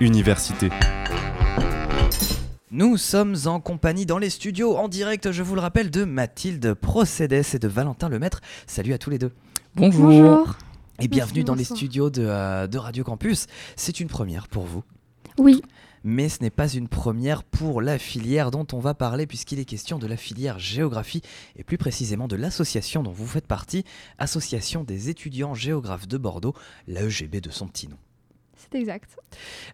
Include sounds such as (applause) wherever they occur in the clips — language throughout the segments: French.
Université. Nous sommes en compagnie dans les studios, en direct, je vous le rappelle, de Mathilde Procédes et de Valentin Lemaître. Salut à tous les deux. Bonjour. Bonjour. Et bienvenue dans les studios de, euh, de Radio Campus. C'est une première pour vous. Oui, Mais ce n'est pas une première pour la filière dont on va parler puisqu'il est question de la filière géographie et plus précisément de l'association dont vous faites partie, Association des étudiants géographes de Bordeaux, l'AEGB de son petit nom. C'est exact.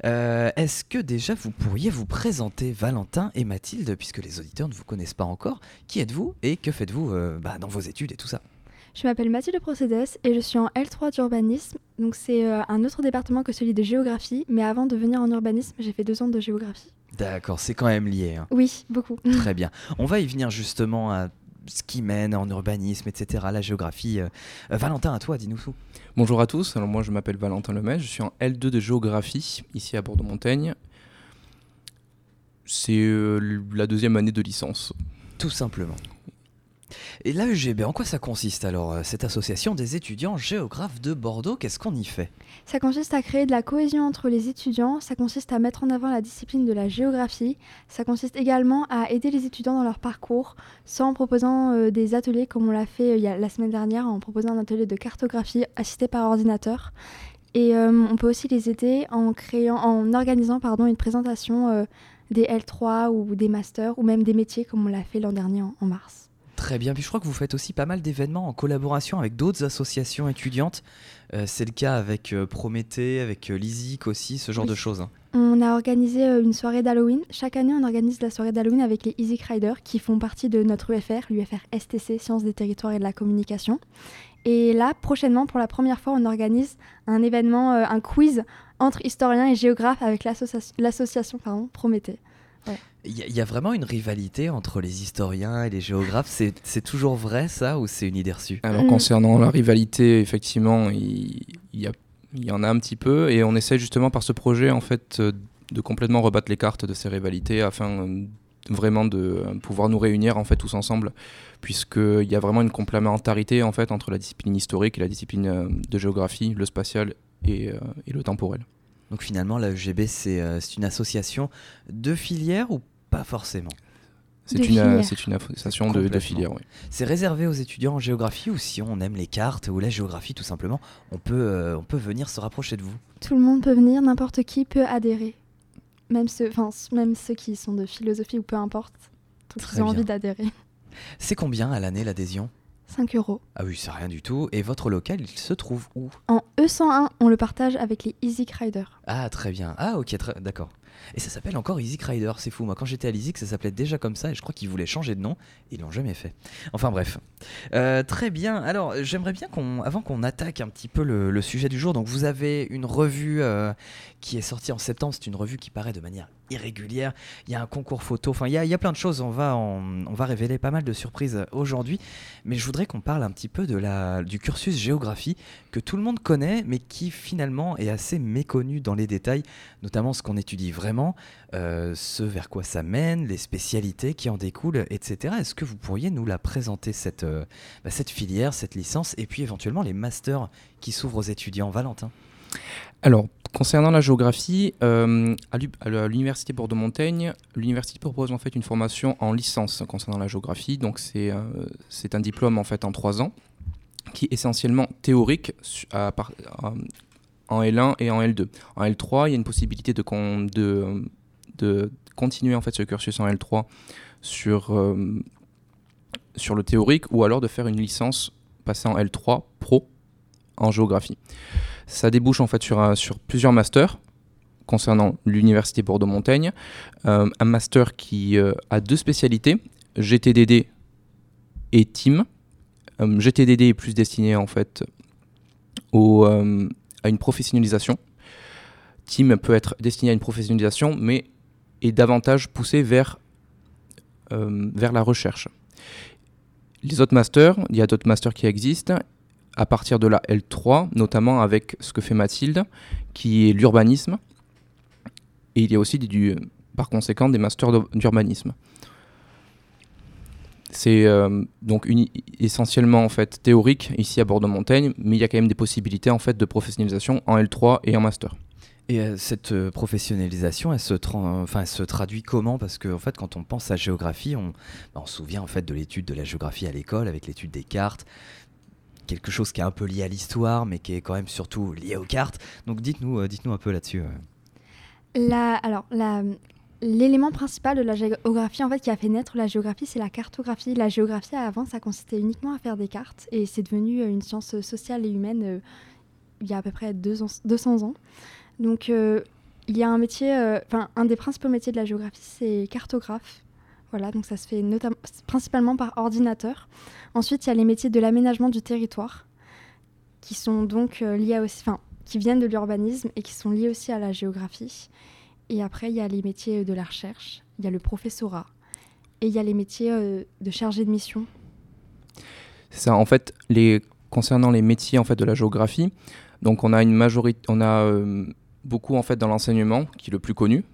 Euh, Est-ce que déjà vous pourriez vous présenter Valentin et Mathilde puisque les auditeurs ne vous connaissent pas encore Qui êtes-vous et que faites-vous euh, bah, dans vos études et tout ça? Je m'appelle Mathilde Procédès et je suis en L3 d'urbanisme. Donc c'est euh, un autre département que celui de géographie, mais avant de venir en urbanisme, j'ai fait deux ans de géographie. D'accord, c'est quand même lié. hein. Oui, beaucoup. Très bien. On va y venir justement à ce qui mène en urbanisme, etc., la géographie. Euh, Valentin, à toi, dis-nous tout. Bonjour à tous. Alors moi je m'appelle Valentin Lemay, je suis en L2 de géographie ici à Bordeaux-Montaigne. C'est euh, la deuxième année de licence. Tout simplement. Et l'AEGB, en quoi ça consiste alors, euh, cette association des étudiants géographes de Bordeaux? Qu'est-ce qu'on y fait? Ça consiste à créer de la cohésion entre les étudiants, ça consiste à mettre en avant la discipline de la géographie, ça consiste également à aider les étudiants dans leur parcours, soit en proposant euh, des ateliers comme on l'a fait euh, la semaine dernière, en proposant un atelier de cartographie assisté par ordinateur. Et on peut aussi les aider en, créant, en organisant pardon, une présentation des L3 ou des masters ou même des métiers comme on l'a fait l'an dernier en mars. Très bien, puis je crois que vous faites aussi pas mal d'événements en collaboration avec d'autres associations étudiantes. Euh, c'est le cas avec euh, Prométhée, avec euh, l'ISIC aussi, ce genre Oui. de choses. hein. On a organisé euh, une soirée d'Halloween. Chaque année, on organise la soirée d'Halloween avec les Easy Riders qui font partie de notre UFR, l'UFR STC, Sciences des territoires et de la communication. Et là, prochainement, pour la première fois, on organise un événement, un quiz entre historiens et géographes avec l'associa- l'association pardon, Prométhée. Il y, a- il y a vraiment une rivalité entre les historiens et les géographes. C'est toujours vrai ça ou c'est une idée reçue? Alors Mm. concernant la rivalité, effectivement, il, y en a un petit peu et on essaie justement par ce projet en fait euh, de complètement rebattre les cartes de ces rivalités afin euh, vraiment de euh, pouvoir nous réunir en fait tous ensemble puisqu'il y a vraiment une complémentarité en fait entre la discipline historique et la discipline de géographie, le spatial et, et le temporel. Donc finalement, l'AEGB, c'est euh, c'est une association de filières ou pas forcément? C'est une, euh, c'est une association de, de Complètement. filière. oui. C'est réservé aux étudiants en géographie ou si on aime les cartes ou la géographie tout simplement, on peut, euh, on peut venir se rapprocher de vous. Tout le monde peut venir, n'importe qui peut adhérer. Même ceux, enfin, même ceux qui sont de philosophie ou peu importe. Qui ont envie d'adhérer. C'est combien à l'année l'adhésion? 5 euros. Ah oui, c'est rien du tout. Et votre local, il se trouve où? En E101, on le partage avec les Easy Riders. Ah, très bien. Ah, ok, très- d'accord. Et ça s'appelle encore Easy Rider, c'est fou. Moi, quand j'étais à l'ISIC, ça s'appelait déjà comme ça et je crois qu'ils voulaient changer de nom. Ils l'ont jamais fait. Enfin, bref. Euh, très bien. Alors, j'aimerais bien qu'on, avant qu'on attaque un petit peu le, le sujet du jour, donc vous avez une revue euh, qui est sortie en septembre. C'est une revue qui paraît de manière irrégulière. Il y a un concours photo. Enfin, il y a, plein de choses. On va, on va révéler pas mal de surprises aujourd'hui. Mais je voudrais qu'on parle un petit peu de la, du cursus géographie que tout le monde connaît, mais qui finalement est assez méconnu dans les détails notamment ce qu'on étudie vraiment, euh, ce vers quoi ça mène, les spécialités qui en découlent, etc. Est-ce que vous pourriez nous la présenter, cette, euh, bah, cette filière, cette licence, et puis éventuellement les masters qui s'ouvrent aux étudiants Valentin? Alors, concernant la géographie, euh, à l'U- à l'université Bordeaux-Montaigne, l'université propose en fait une formation en licence concernant la géographie. Donc c'est euh, un diplôme en fait en trois ans qui est essentiellement théorique à- en L1 et en L2. En L3, il y a une possibilité de, de, de continuer en ce cursus en L3 sur, euh, sur le théorique ou alors de faire une licence passée en L3 pro en géographie. Ça débouche en fait sur, plusieurs masters concernant l'université Bordeaux-Montaigne. Euh, un master qui euh, a deux spécialités, GTDD et TIM. Euh, GTDD est plus destiné en fait à une professionnalisation. TIM peut être destiné à une professionnalisation, mais est davantage poussé vers la recherche. Les autres masters, il y a d'autres masters qui existent à partir de la L3, notamment avec ce que fait Mathilde, qui est l'urbanisme. Et il y a aussi par conséquent des masters d'ur- d'urbanisme. C'est euh, donc essentiellement en fait théorique ici à Bordeaux-Montaigne, mais il y a quand même des possibilités en fait de professionnalisation en L3 et en master. Et euh, cette euh, professionnalisation, elle se, enfin, elle se traduit comment? Parce qu'en en fait, quand on pense à géographie, on, bah, on se souvient en fait de l'étude de la géographie à l'école avec l'étude des cartes, quelque chose qui est un peu lié à l'histoire, mais qui est quand même surtout lié aux cartes. Donc dites-nous, dites-nous un peu là-dessus. La, alors, l'élément principal de la géographie, en fait, qui a fait naître la géographie, c'est la cartographie. La géographie, avant, ça consistait uniquement à faire des cartes, et c'est devenu une science sociale et humaine il y a à peu près 200 ans. Donc, euh, il y a un métier, euh, enfin, un des principaux métiers de la géographie, c'est cartographe. Voilà, donc ça se fait principalement par ordinateur. Ensuite, il y a les métiers de l'aménagement du territoire, qui sont donc euh, liés aussi, enfin, qui viennent de l'urbanisme et qui sont liés aussi à la géographie. Et après, il y a les métiers de la recherche, il y a le professorat, et il y a les métiers de chargé de mission. C'est ça, en fait, les, concernant les métiers en fait de la géographie, donc on a une majorité, on a beaucoup en fait dans l'enseignement, qui est le plus connu,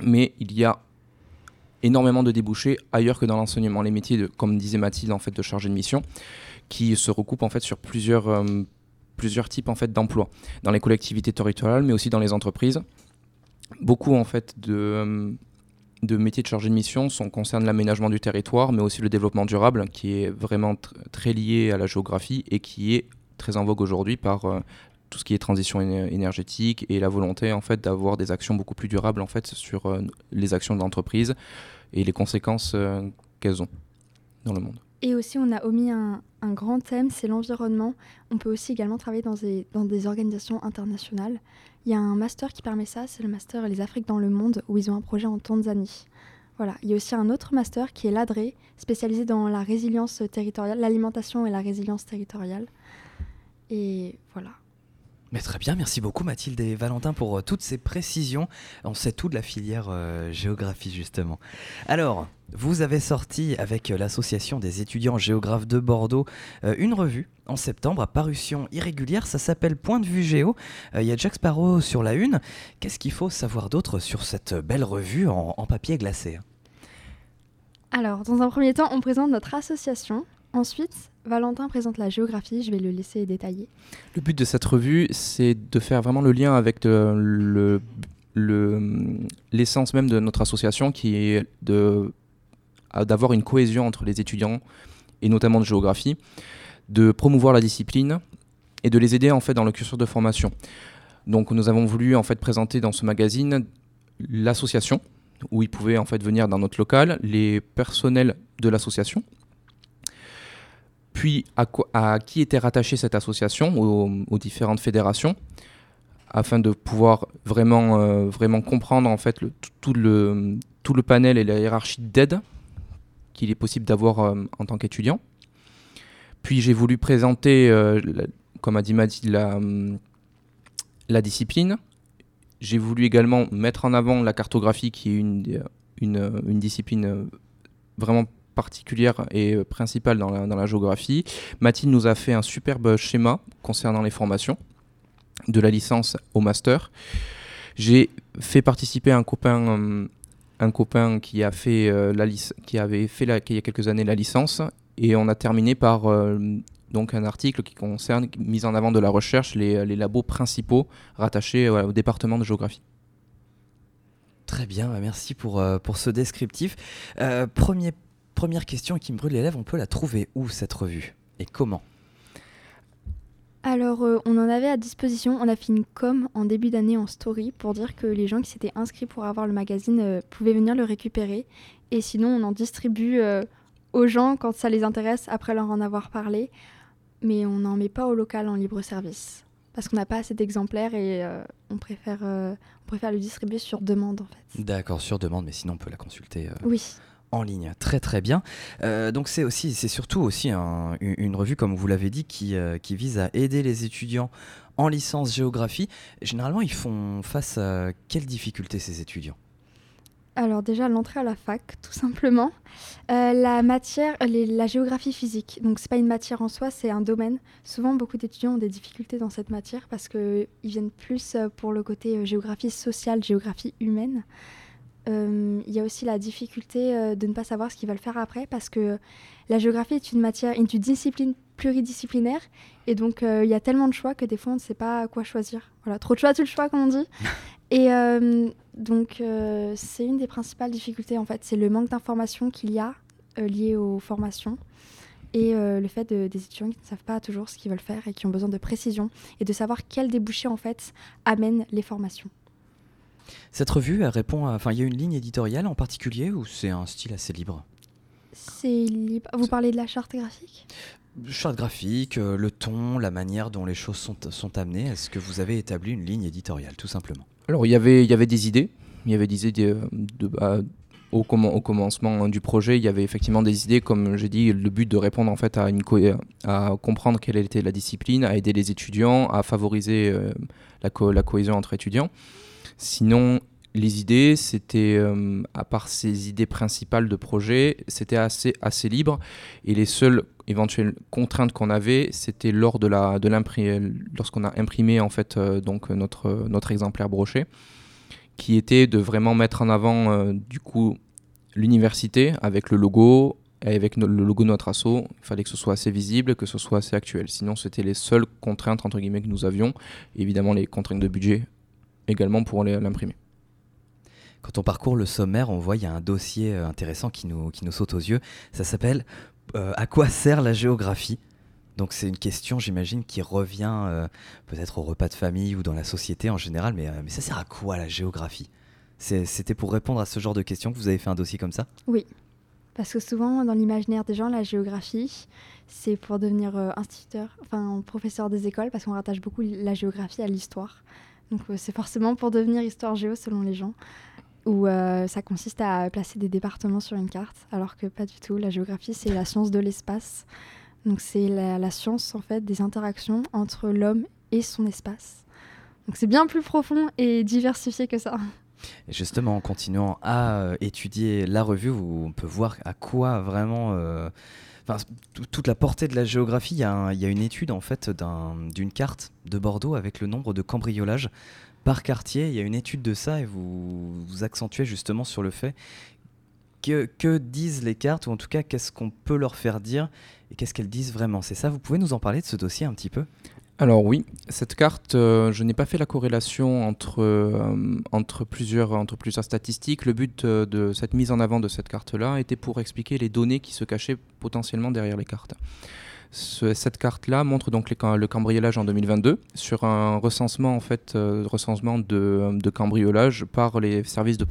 mais il y a énormément de débouchés ailleurs que dans l'enseignement. Les métiers, comme disait Mathilde, en fait, de chargé de mission, qui se recoupent en fait sur plusieurs, euh, plusieurs types en fait d'emplois dans les collectivités territoriales, mais aussi dans les entreprises. Beaucoup en fait de, euh, de métiers de chargé de mission sont, concernent l'aménagement du territoire, mais aussi le développement durable, qui est vraiment très lié à la géographie et qui est très en vogue aujourd'hui par euh, tout ce qui est transition énergétique et la volonté en fait d'avoir des actions beaucoup plus durables en fait sur euh, les actions de l'entreprise et les conséquences euh, qu'elles ont dans le monde. Et aussi, on a omis un, grand thème, c'est l'environnement. On peut aussi également travailler dans des, dans des organisations internationales. Il y a un master qui permet ça, c'est le master Les Afriques dans le monde, où ils ont un projet en Tanzanie. Voilà. Il y a aussi un autre master qui est l'ADRE, spécialisé dans la résilience territoriale, l'alimentation et la résilience territoriale. Et voilà. Mais très bien, merci beaucoup Mathilde et Valentin pour euh, toutes ces précisions. On sait tout de la filière euh, géographie justement. Alors, vous avez sorti avec l'association des étudiants géographes de Bordeaux euh, une revue en septembre à parution irrégulière, ça s'appelle Point de vue géo. Il y a Jack Sparrow sur la une. Qu'est-ce qu'il faut savoir d'autre sur cette belle revue en papier glacé? Alors, dans un premier temps, on présente notre association. Ensuite, Valentin présente la géographie, je vais le laisser détailler. Le but de cette revue, c'est de faire vraiment le lien avec le, l'essence même de notre association, qui est de, d'avoir une cohésion entre les étudiants, et notamment de géographie, de promouvoir la discipline et de les aider en fait dans le cursus de formation. Donc nous avons voulu en fait présenter dans ce magazine l'association, où ils pouvaient en fait venir dans notre local, les personnels de l'association, puis à, qui était rattachée cette association, aux, différentes fédérations, afin de pouvoir vraiment, euh, vraiment comprendre en fait tout, le, tout le panel et la hiérarchie d'aide qu'il est possible d'avoir euh, en tant qu'étudiant. Puis j'ai voulu présenter, euh, comme a dit Madi, la, la discipline. J'ai voulu également mettre en avant la cartographie, qui est une, une discipline vraiment particulière et euh, principale dans la, géographie. Mathilde nous a fait un superbe schéma concernant les formations, de la licence au master. J'ai fait participer un copain, euh, un copain qui, a fait, euh, la qui avait fait il y a quelques années la licence et on a terminé par donc un article qui concerne mise en avant de la recherche, les, labos principaux rattachés au département de géographie. Très bien, merci pour, pour ce descriptif. premier première question qui me brûle les lèvres, on peut la trouver où cette revue? Et comment? Alors, euh, on en avait à disposition. On a fait une com en début d'année en story pour dire que les gens qui s'étaient inscrits pour avoir le magazine euh, pouvaient venir le récupérer. Et sinon, on en distribue euh, aux gens quand ça les intéresse après leur en avoir parlé. Mais on n'en met pas au local en libre service. Parce qu'on n'a pas assez d'exemplaires et on, préfère, on préfère le distribuer sur demande en fait. D'accord, sur demande, mais sinon on peut la consulter. Oui en ligne. Très très bien. Euh, donc c'est aussi, c'est surtout aussi une revue, comme vous l'avez dit, qui, euh, qui, vise à aider les étudiants en licence géographie. Généralement, ils font face à quelles difficultés ces étudiants? Alors déjà l'entrée à la fac, tout simplement. Euh, la matière, la géographie physique. Donc c'est pas une matière en soi, c'est un domaine. Souvent beaucoup d'étudiants ont des difficultés dans cette matière parce qu'ils viennent plus pour le côté géographie sociale, géographie humaine. Euh, il y a aussi la difficulté euh, de ne pas savoir ce qu'ils veulent faire après parce que la géographie est une matière, une discipline pluridisciplinaire. Et donc, il y a tellement de choix que des fois, on ne sait pas quoi choisir. Voilà, trop de choix, tout le choix, comme on dit. (laughs) Et donc, c'est une des principales difficultés, en fait. C'est le manque d'informations qu'il y a lié aux formations et le fait des étudiants qui ne savent pas toujours ce qu'ils veulent faire et qui ont besoin de précision et de savoir quel débouché en fait amène les formations. Cette revue, elle répond à... Enfin, il y a une ligne éditoriale en particulier ou c'est un style assez libre? C'est libre. Vous parlez de la charte graphique? Charte graphique, euh, le ton, la manière dont les choses sont, sont amenées. Est-ce que vous avez établi une ligne éditoriale, tout simplement? Alors, il y avait, il y avait des idées. Il y avait des idées euh, de, bah, au, au, commencement du projet, il y avait effectivement des idées, comme j'ai dit, le but de répondre en fait à, une à comprendre quelle était la discipline, à aider les étudiants, à favoriser euh, la, la, cohésion entre étudiants. Sinon, les idées, c'était, euh, à part ces idées principales de projet, c'était assez, assez libre. Et les seules éventuelles contraintes qu'on avait, c'était lors de la, de lorsqu'on a imprimé en fait euh, donc notre, exemplaire broché, qui était de vraiment mettre en avant euh, du coup l'université avec le logo, avec le logo de notre asso, il fallait que ce soit assez visible, que ce soit assez actuel. Sinon, c'était les seules contraintes entre guillemets que nous avions. évidemment, les contraintes de budget également pour l'imprimer. Quand on parcourt le sommaire, on voit il y a un dossier euh, intéressant qui nous, qui nous saute aux yeux. Ça s'appelle euh, À quoi sert la géographie? Donc c'est une question, j'imagine, qui revient euh, peut-être au repas de famille ou dans la société en général, mais, mais ça sert à quoi la géographie? C'était pour répondre à ce genre de questions que vous avez fait un dossier comme ça? Oui, parce que souvent dans l'imaginaire des gens, la géographie, c'est pour devenir instituteur, enfin professeur des écoles, parce qu'on rattache beaucoup la géographie à l'histoire. Donc euh, c'est forcément pour devenir histoire géo selon les gens, où euh, ça consiste à placer des départements sur une carte, alors que pas du tout. La géographie, c'est la science de l'espace. Donc c'est la, science en fait des interactions entre l'homme et son espace. Donc c'est bien plus profond et diversifié que ça. Et justement, en continuant à euh, étudier la revue, on peut voir à quoi vraiment toute la portée de la géographie, il y, a une étude en fait d'une carte de Bordeaux avec le nombre de cambriolages par quartier. Il y a une étude de ça et vous, accentuez justement sur le fait que disent les cartes ou en tout cas qu'est-ce qu'on peut leur faire dire et qu'est-ce qu'elles disent vraiment. C'est ça, vous pouvez nous en parler de ce dossier un petit peu? Alors oui, cette carte, euh, je n'ai pas fait la corrélation entre, euh, plusieurs, statistiques. Le but euh, de cette mise en avant de cette carte-là était pour expliquer les données qui se cachaient potentiellement derrière les cartes. cette carte-là montre donc le cambriolage en 2022 sur un recensement en fait, recensement de, de, cambriolage par les services de,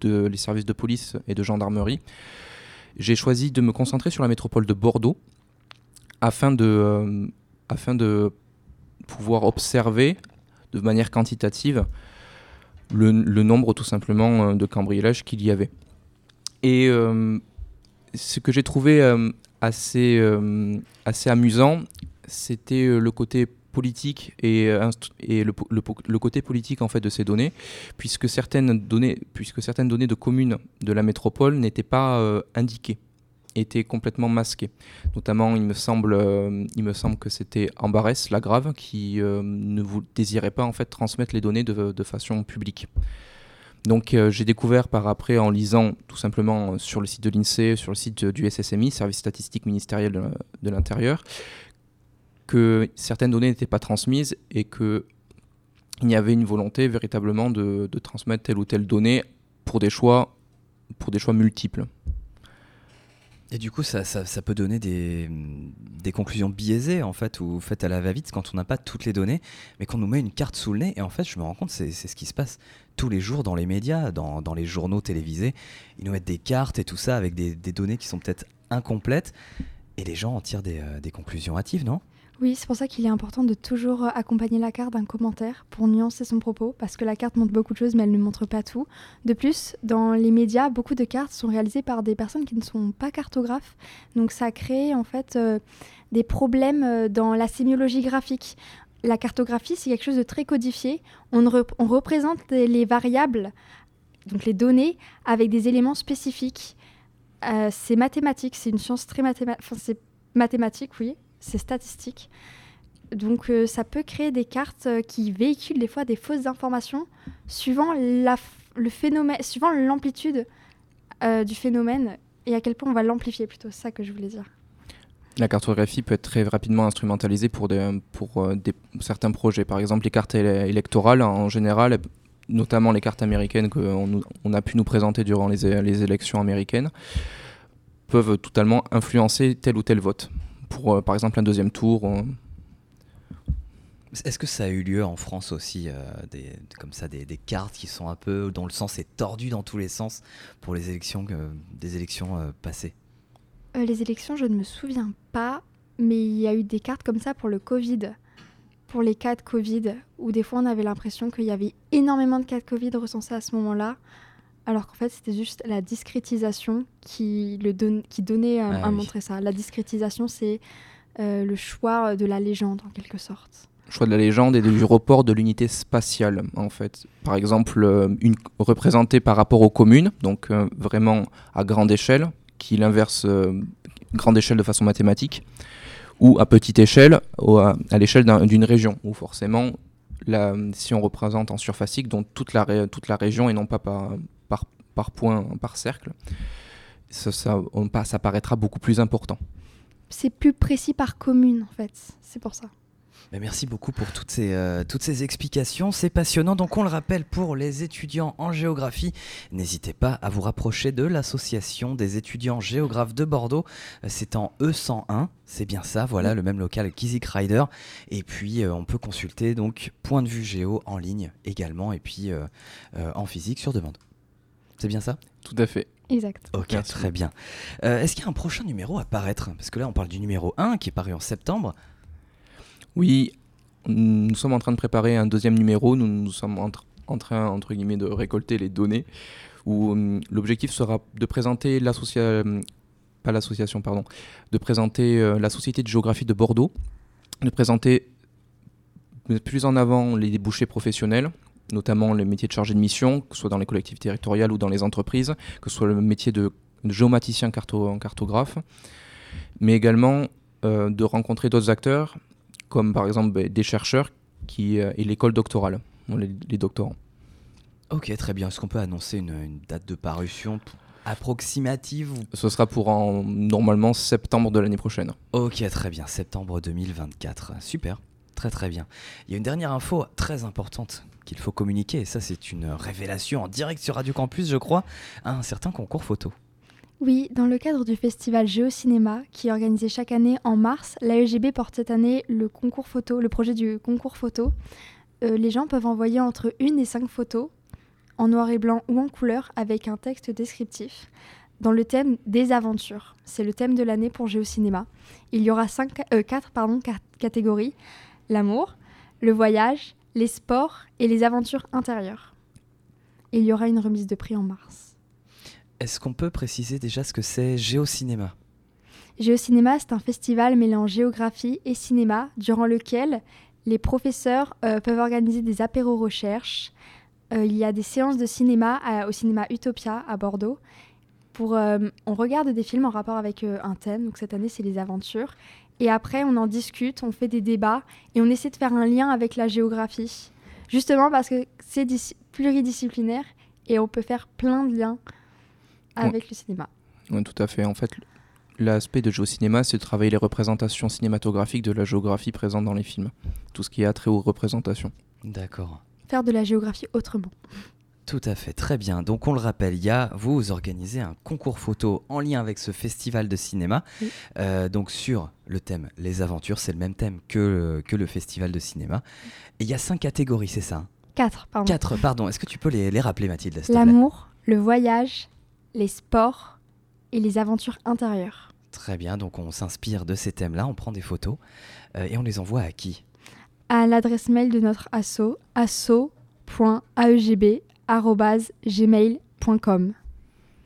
de, les services de police et de gendarmerie. J'ai choisi de me concentrer sur la métropole de Bordeaux afin de, afin de pouvoir observer de manière quantitative le, nombre tout simplement euh, de cambriolages qu'il y avait. Et euh, ce que j'ai trouvé euh, assez, assez amusant, c'était le côté politique et, le, le, côté politique en fait de ces données, puisque certaines données, puisque certaines données de communes de la métropole n'étaient pas indiquées était complètement masqué. Notamment, il me semble, euh, il me semble que c'était Ambarès, la grave, qui euh, ne vous désirait pas en fait transmettre les données de, façon publique. Donc euh, j'ai découvert par après en lisant tout simplement sur le site de l'INSEE, sur le site du SSMI, Service statistique ministériel de, l'Intérieur, que certaines données n'étaient pas transmises et que il y avait une volonté véritablement de, transmettre telle ou telle donnée pour des choix multiples. Et du coup, ça, ça, peut donner des, des, conclusions biaisées, en fait, ou faites à la va-vite quand on n'a pas toutes les données, mais qu'on nous met une carte sous le nez. Et en fait, je me rends compte, c'est ce qui se passe tous les jours dans les médias, dans, dans, les journaux télévisés. Ils nous mettent des cartes et tout ça avec des, des données qui sont peut-être incomplètes, et les gens en tirent des, euh, des conclusions hâtives, non? Oui, c'est pour ça qu'il est important de toujours euh, accompagner la carte d'un commentaire pour nuancer son propos, parce que la carte montre beaucoup de choses, mais elle ne montre pas tout. De plus, dans les médias, beaucoup de cartes sont réalisées par des personnes qui ne sont pas cartographes, donc ça crée en fait euh, des problèmes euh, dans la sémiologie graphique. La cartographie, c'est quelque chose de très codifié. On, on représente les variables, donc les données, avec des éléments spécifiques. c'est mathématique, c'est une science très mathématique. Enfin, c'est mathématique, oui, c'est statistique. Donc euh, ça peut créer des cartes euh, qui véhiculent des fois des fausses informations suivant le phénomène, suivant l'amplitude euh, du phénomène et à quel point on va l'amplifier plutôt. C'est ça que je voulais dire. La cartographie peut être très rapidement instrumentalisée pour, pour certains projets. Par exemple, les cartes électorales, en général, notamment les cartes américaines qu'on on a pu nous présenter durant les, les, élections américaines, peuvent totalement influencer tel ou tel vote. Pour, euh, par exemple, un deuxième tour. Est-ce que ça a eu lieu en France aussi, euh, des, comme ça, des, cartes qui sont un peu dont le sens est tordu dans tous les sens pour les élections, des élections passées euh, les élections, je ne me souviens pas, mais il y a eu des cartes comme ça pour le Covid, pour les cas de Covid, où des fois on avait l'impression qu'il y avait énormément de cas de Covid recensés à ce moment-là, alors qu'en fait c'était juste la discrétisation qui, le qui donnait à, ah montrer ça. La discrétisation, c'est euh, le choix de la légende en quelque sorte choix de la légende et du report de l'unité spatiale en fait. Par exemple, euh, une représentée par rapport aux communes, donc vraiment à grande échelle, qui l'inverse euh, grande échelle de façon mathématique, ou à petite échelle, à, l'échelle d'une région, où forcément, la, si on représente en surfacique, donc toute la, toute la région et non pas par, par, par point, par cercle, ça, ça, ça paraîtra beaucoup plus important. C'est plus précis par commune, en fait, c'est pour ça merci beaucoup pour toutes ces, euh, toutes ces explications. C'est passionnant. Donc, on le rappelle pour les étudiants en géographie, n'hésitez pas à vous rapprocher de l'association des étudiants géographes de Bordeaux. Euh, c'est en E101. C'est bien ça, voilà, le même local Kizik Rider. Et puis, euh, on peut consulter donc Point de vue géo en ligne également, et puis en physique sur demande. C'est bien ça? Tout à fait. Exact. Ok, très bien. Est-ce qu'il y a un prochain numéro à paraître? Parce que là, on parle du numéro 1 qui est paru en septembre. Oui, nous sommes en train de préparer un deuxième numéro. Nous, nous sommes en, train, entre guillemets, de récolter les données. Où hum, l'objectif sera de présenter l'association, pas l'association, pardon, de présenter euh, la Société de géographie de Bordeaux, de présenter plus en avant les débouchés professionnels, notamment les métiers de chargé de mission, que ce soit dans les collectivités territoriales ou dans les entreprises, que ce soit le métier de, géomaticien carto, cartographe, mais également euh, de rencontrer d'autres acteurs comme par exemple ben, des chercheurs qui, euh, et l'école doctorale, les, doctorants. Ok, très bien. Est-ce qu'on peut annoncer une, date de parution approximative Ce sera pour en, normalement septembre de l'année prochaine. Ok, très bien. Septembre 2024. Super. Très très bien. Il y a une dernière info très importante qu'il faut communiquer, et ça c'est une révélation en direct sur Radio Campus, je crois, un certain concours photo. Oui, dans le cadre du festival Géocinéma, qui est organisé chaque année en mars, l'AEGB porte cette année le concours photo, le projet du concours photo. Euh, les gens peuvent envoyer entre une et cinq photos, en noir et blanc ou en couleur, avec un texte descriptif, dans le thème des aventures. C'est le thème de l'année pour Géocinéma. Il y aura cinq, euh, quatre pardon, catégories l'amour, le voyage, les sports et les aventures intérieures. il y aura une remise de prix en mars. Est-ce qu'on peut préciser déjà ce que c'est Géocinéma? Géocinéma, c'est un festival mêlant géographie et cinéma, durant lequel les professeurs euh, peuvent organiser des apéros recherches. Euh, il y a des séances de cinéma au cinéma Utopia à Bordeaux. Pour, euh, on regarde des films en rapport avec un thème, donc cette année c'est les aventures. Et après on en discute, on fait des débats et on essaie de faire un lien avec la géographie. Justement parce que c'est pluridisciplinaire et on peut faire plein de liens avec le cinéma. Oui, tout à fait. En fait, l'aspect de géocinéma, c'est de travailler les représentations cinématographiques de la géographie présente dans les films. Tout ce qui a trait aux représentations. D'accord. Faire de la géographie autrement. Tout à fait, très bien. Donc on le rappelle, il y a, vous, organisez un concours photo en lien avec ce festival de cinéma. Euh, donc sur le thème Les aventures, c'est le même thème que, que le festival de cinéma. Et il y a cinq catégories, c'est ça hein? Quatre, pardon. Quatre, pardon. Est-ce que tu peux les, les rappeler, Mathilde L'amour, le voyage, les sports et les aventures intérieures. Très bien, donc on s'inspire de ces thèmes-là, on prend des photos euh, et on les envoie à qui? À l'adresse mail de notre asso,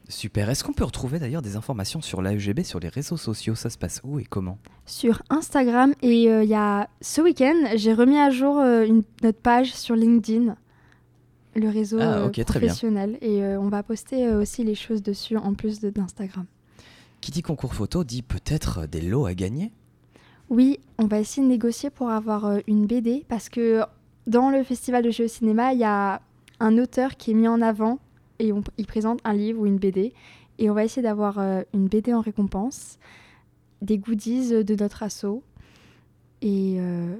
Super. Est-ce qu'on peut retrouver d'ailleurs des informations sur l'AEGB sur les réseaux sociaux? Ça se passe où et comment? Sur Instagram et euh, il y a ce week-end, j'ai remis à jour euh, une, notre page sur LinkedIn le réseau ah, euh, professionnel. Et on va poster aussi les choses dessus en plus d'Instagram. Qui dit concours photo dit peut-être des lots à gagner? Oui, on va essayer de négocier pour avoir une BD parce que dans le festival de jeux au cinéma, il y a un auteur qui est mis en avant et il présente un livre ou une BD. Et on va essayer d'avoir une BD en récompense. des goodies de notre assaut. Et euh,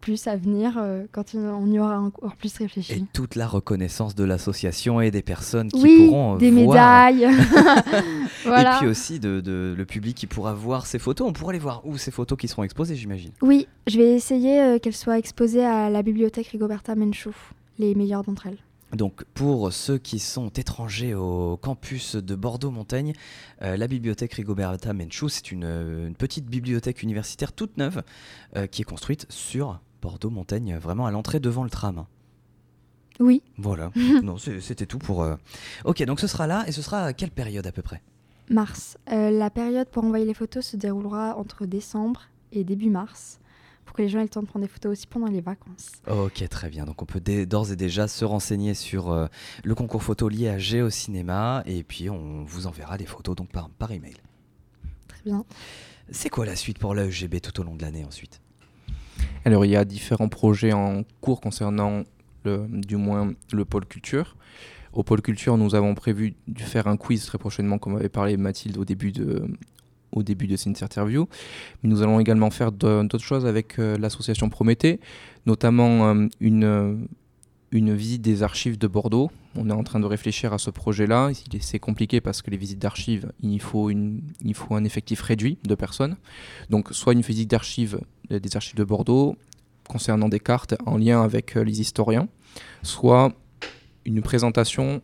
plus à venir euh, quand on y aura encore plus réfléchi. Et toute la reconnaissance de l'association et des personnes qui oui, pourront des voir. médailles. (laughs) (laughs) voilà. Et puis aussi de, de- le public qui pourra voir ces photos. On pourra les voir où ces photos qui seront exposées, j'imagine. Oui, je vais essayer euh, qu'elles soient exposées à la bibliothèque Rigoberta Menchú, les meilleures d'entre elles. Donc pour ceux qui sont étrangers au campus de Bordeaux-Montaigne, euh, la bibliothèque Rigoberta Menchú, c'est une, euh, une petite bibliothèque universitaire toute neuve euh, qui est construite sur Bordeaux-Montaigne, vraiment à l'entrée devant le tram. Oui, Voilà, (laughs) non, c'était tout pour... euh, Ok, donc ce sera là, et ce sera à quelle période à peu près? Mars. La période pour envoyer les photos se déroulera entre décembre et début mars, pour que les gens aient le temps de prendre des photos aussi pendant les vacances. Ok, très bien. Donc on peut d'ores et déjà se renseigner sur euh, le concours photo lié à Géo Cinéma, et puis on vous enverra des photos donc par, par email. Très bien. C'est quoi la suite pour l'AEGB tout au long de l'année ensuite? Alors, il y a différents projets en cours concernant le- du moins le pôle culture. Au pôle culture, nous avons prévu de faire un quiz très prochainement, comme avait parlé Mathilde au début de, au début de cette interview. Mais nous allons également faire d'autres choses avec euh, l'association Prométhée, notamment euh, une, euh, une visite des archives de Bordeaux. On est en train de réfléchir à ce projet-là. C'est compliqué parce que les visites d'archives, il faut, il faut un effectif réduit de personnes. Donc, soit une visite d'archives des archives de Bordeaux concernant des cartes en lien avec les historiens, soit une présentation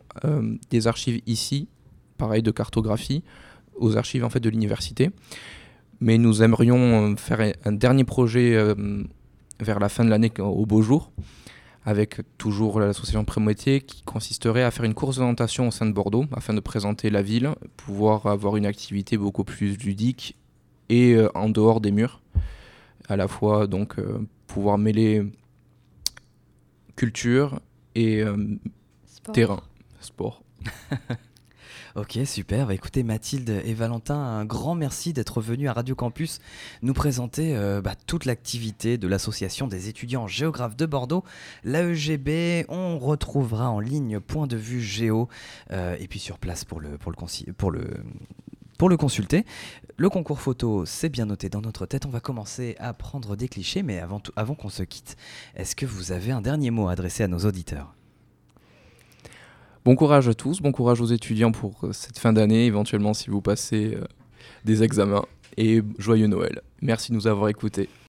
des archives ici, pareil de cartographie, aux archives en fait de l'université. Mais nous aimerions euh, faire un- dernier projet euh, vers la fin de l'année au beau jour, avec toujours l'association Prémoitié qui consisterait à faire une course d'orientation au sein de Bordeaux afin de présenter la ville, pouvoir avoir une activité beaucoup plus ludique et euh, en dehors des murs, à la fois donc euh, pouvoir mêler culture et Sport. terrain, sport. (laughs) Ok, super. Bah, écoutez, Mathilde et Valentin, un grand merci d'être venus à Radio Campus nous présenter euh, bah, toute l'activité de l'association des étudiants géographes de Bordeaux, l'AEGB. On retrouvera en ligne Point de vue Géo euh, et puis sur place pour le, pour le, consulter. Le concours photo, c'est bien noté dans notre tête. On va commencer à prendre des clichés, mais avant, avant qu'on se quitte, est-ce que vous avez un dernier mot à adresser à nos auditeurs? Bon courage à tous, bon courage aux étudiants pour euh, cette fin d'année, éventuellement si vous passez euh, des examens, et joyeux Noël. Merci de nous avoir écoutés.